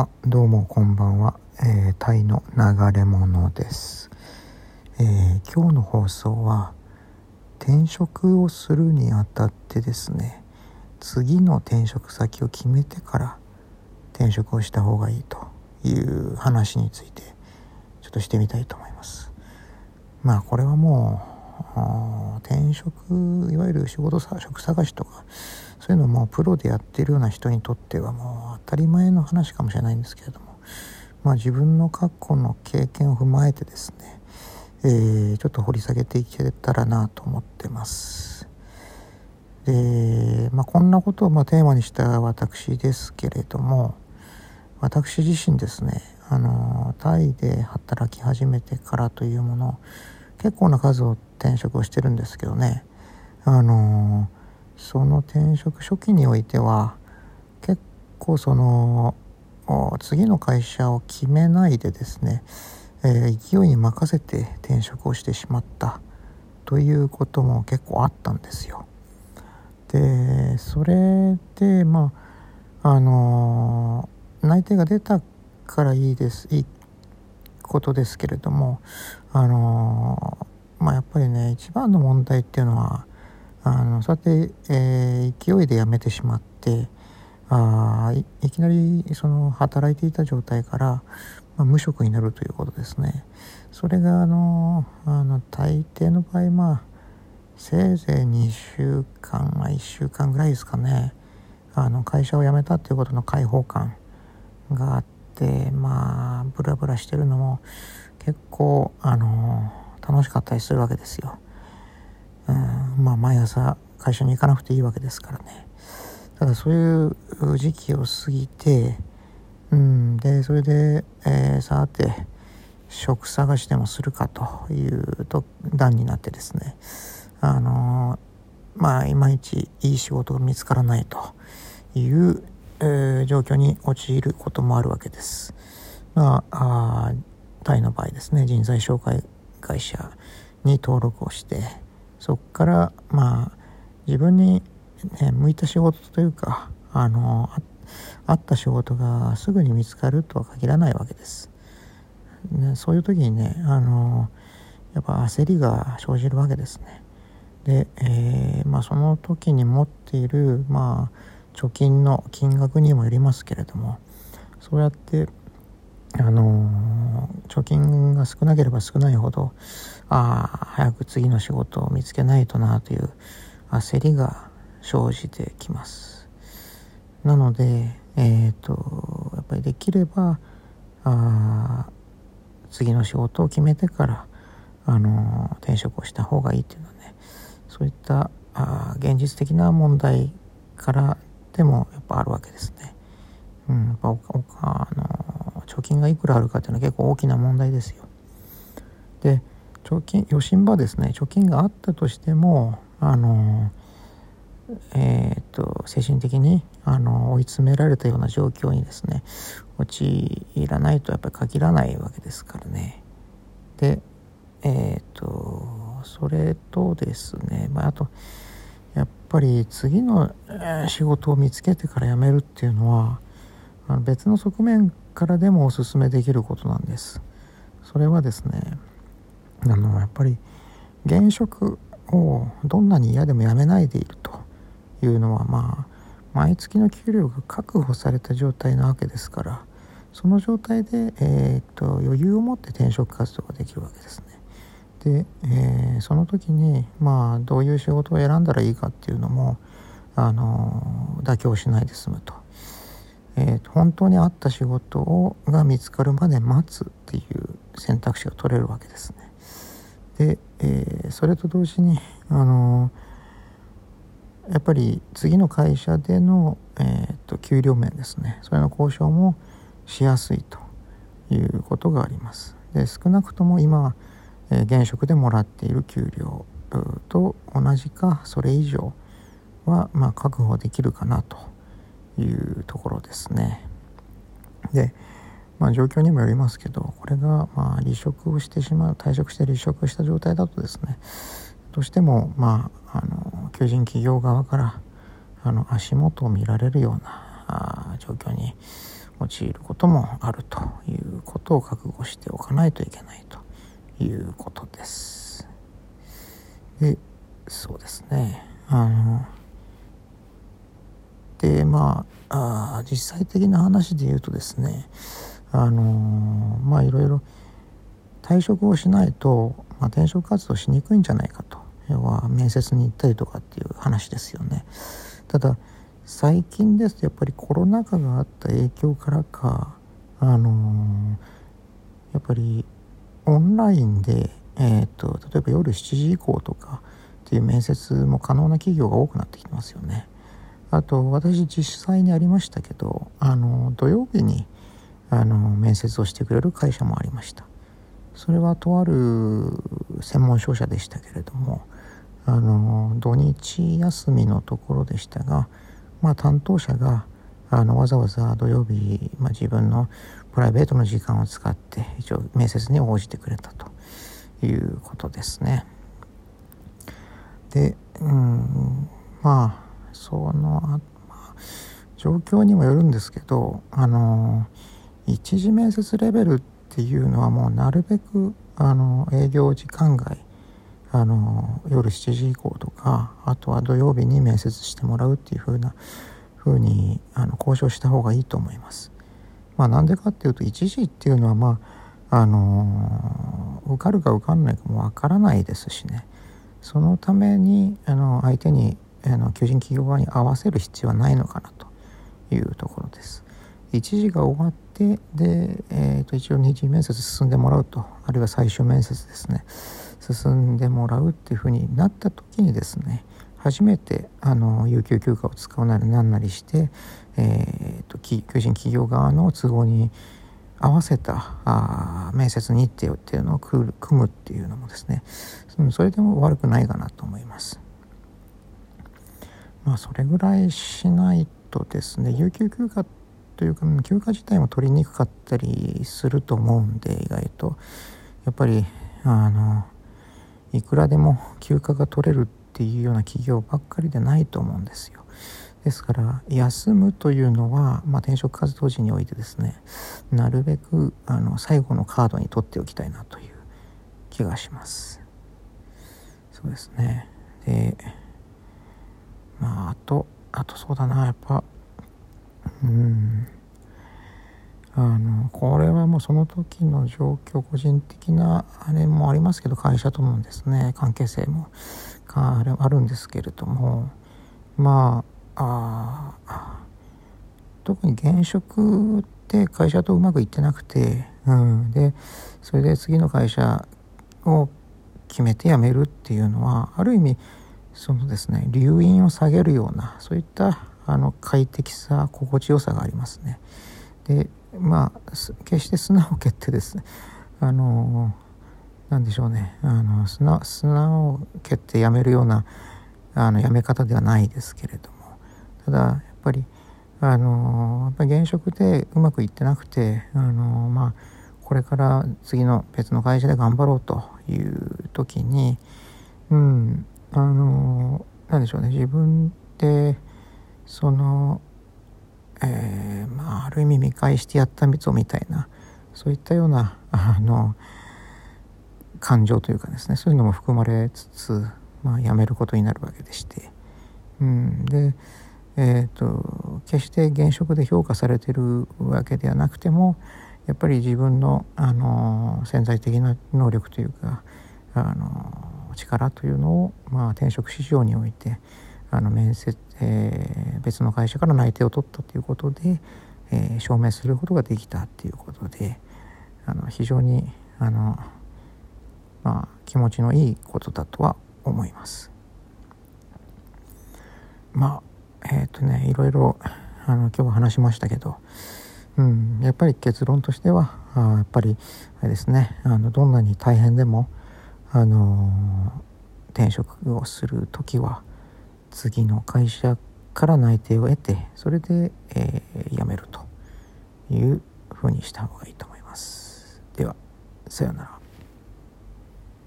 あどうもこんばんは、えー、タイの流れ者です、えー、今日の放送は転職をするにあたってですね。次の転職先を決めてから転職をした方がいいという話についてちょっとしてみたいと思います。まあこれはもう転職いわゆる仕事職探しとかそういうのもプロでやってるような人にとってはもう当たり前の話かもしれないんですけれども、まあ、自分の過去の経験を踏まえてですね、えー、ちょっと掘り下げていけたらなと思ってます。で、まあ、こんなことをまテーマにした私ですけれども私自身ですねあのタイで働き始めてからというもの結構な数を転職をしてるんですけどねあのその転職初期においては結構その次の会社を決めないでですね、えー、勢いに任せて転職をしてしまったということも結構あったんですよ。でそれでまああの内定が出たからいいですいいことですけれどもあのまあやっぱりね一番の問題っていうのはあのそうやって、えー、勢いで辞めてしまってあいきなりその働いていた状態から、まあ、無職になるということですね。それがあのあの大抵の場合まあせいぜい2週間、まあ、1週間ぐらいですかねあの会社を辞めたということの解放感があってまあブラブラしてるのも結構あの楽しかったりするわけですよ。うん、まあ毎朝会社に行かなくていいわけですからねただそういう時期を過ぎてうんでそれで、えー、さて職探しでもするかというと段になってですねあのー、まあいまいちいい仕事が見つからないという、えー、状況に陥ることもあるわけです。まああタイの場合ですね人材紹介会社に登録をしてそこからまあ自分に、ね、向いた仕事というかあのあった仕事がすぐに見つかるとは限らないわけです。ね、そういう時にねあのやっぱ焦りが生じるわけですね。で、えー、まあ、その時に持っている、まあ、貯金の金額にもよりますけれどもそうやってあの貯金が少なければ少ないほどああ早く次の仕事を見つけないとなという焦りが生じてきますなのでえっ、ー、とやっぱりできればあ次の仕事を決めてからあの転職をした方がいいっていうのはねそういったあ現実的な問題からでもやっぱあるわけですね。うん、やっぱあの貯金がいくらあるかっていうのは結構大きな問題ですよ。で貯金余震場ですね貯金があったとしてもあのえーと、精神的にあの追い詰められたような状況にですね陥らないとやっぱり限らないわけですからね。でえっ、とそれとですね、まあ、あとやっぱり次の仕事を見つけてから辞めるっていうのは別の側面からでもお勧めできることなんです。それはですねあのやっぱり現職をどんなに嫌でもやめないでいるというのはまあ毎月の給料が確保された状態なわけですからその状態で、えーと、余裕を持って転職活動ができるわけですね。で、えー、その時にまあどういう仕事を選んだらいいかっていうのもあの妥協しないで済むと。えー、本当に合った仕事をが見つかるまで待つっていう選択肢が取れるわけですね。で、えー、それと同時に、あのー、やっぱり次の会社での、えーと、給料面ですねそれの交渉もしやすいということがあります。で少なくとも今、え現職でもらっている給料と同じかそれ以上は、まあ、確保できるかなというところですね。で、まあ、状況にもよりますけどこれがまあ離職をしてしまう退職して離職した状態だとですねどうしてもまああの求人企業側からあの足元を見られるような状況に用いることもあるということを覚悟しておかないといけないということです。でそうですねあのでまあ実際的な話で言うとですねあのまあいろいろ退職をしないと、まあ、転職活動しにくいんじゃないかと要は面接に行ったりとかっていう話ですよね。ただ最近ですとやっぱりコロナ禍があった影響からかあのー、やっぱりオンラインで、えーと、例えば夜7時以降とかっていう面接も可能な企業が多くなってきてますよね。あと私実際にありましたけどあの土曜日にあの面接をしてくれる会社もありました。それはとある専門商社でしたけれどもあの土日休みのところでしたが、まあ、担当者があのわざわざ土曜日、まあ、自分のプライベートの時間を使って一応面接に応じてくれたということですね。で、うん、まあそのあ、まあ、状況にもよるんですけどあの一次面接レベルっていうのはもうなるべくあの営業時間外あの夜7時以降とかあとは土曜日に面接してもらうっていう風な風にあの交渉した方がいいと思います。まあ、なんでかっていうと1時っていうのはまああの受かるか受かんないかもわからないですしねそのためにあの相手にあの求人企業側に合わせる必要はないのかなというところです。1時が終わってで、えー、と一応二次面接進んでもらうとあるいは最終面接ですね進んでもらうっていうふうになった時にですね初めてあの有給休暇を使うなりなんなりして、えーと、求人企業側の都合に合わせたあ面接日程っていうのを組むっていうのもですねそれでも悪くないかなと思います。まあそれぐらいしないとですね有給休暇というか休暇自体も取りにくかったりすると思うんで意外とやっぱりあのいくらでも休暇が取れるっていうような企業ばっかりでないと思うんですよ。ですから休むというのは、まあ、転職活動時においてですねなるべくあの最後のカードに取っておきたいなという気がします。そうですねでまああとあとそうだなやっぱ。うん。あのこれはもうその時の状況個人的なあれもありますけど会社とのですね関係性も。あるんですけれども。まああ特に現職って会社とうまくいってなくて、うん、でそれで次の会社を決めて辞めるっていうのはある意味そのですね留飲を下げるようなそういったあの快適さ心地よさがありますね。でまあ決して砂を蹴ってですねあのなんでしょうねあの砂砂を蹴ってやめるようなあのやめ方ではないですけれどもただやっぱりあのやっぱり現職でうまくいってなくてあのまあこれから次の別の会社で頑張ろうという時にうんあのなんでしょうね。自分でそのえー、まあある意味見返してやったみつみたいなそういったようなあの感情というかですね。そういうのも含まれつつ、まあ、やめることになるわけでして、うん、で、えーと、決して現職で評価されてるわけではなくてもやっぱり自分のあの潜在的な能力というかあの力というのを、まあ、転職市場においてあの面接、えー、別の会社から内定を取ったということで、えー、証明することができたっていうことであの非常にあの、まあ、気持ちのいいことだとは思います。まあえっ、ー、とねいろいろあの今日話しましたけど、うん、やっぱり結論としてはあやっぱりあれですねあのどんなに大変でもあの転職をする時は次の会社から内定を得てそれで、えー、辞めるというふうにした方がいいと思います。ではさようなら。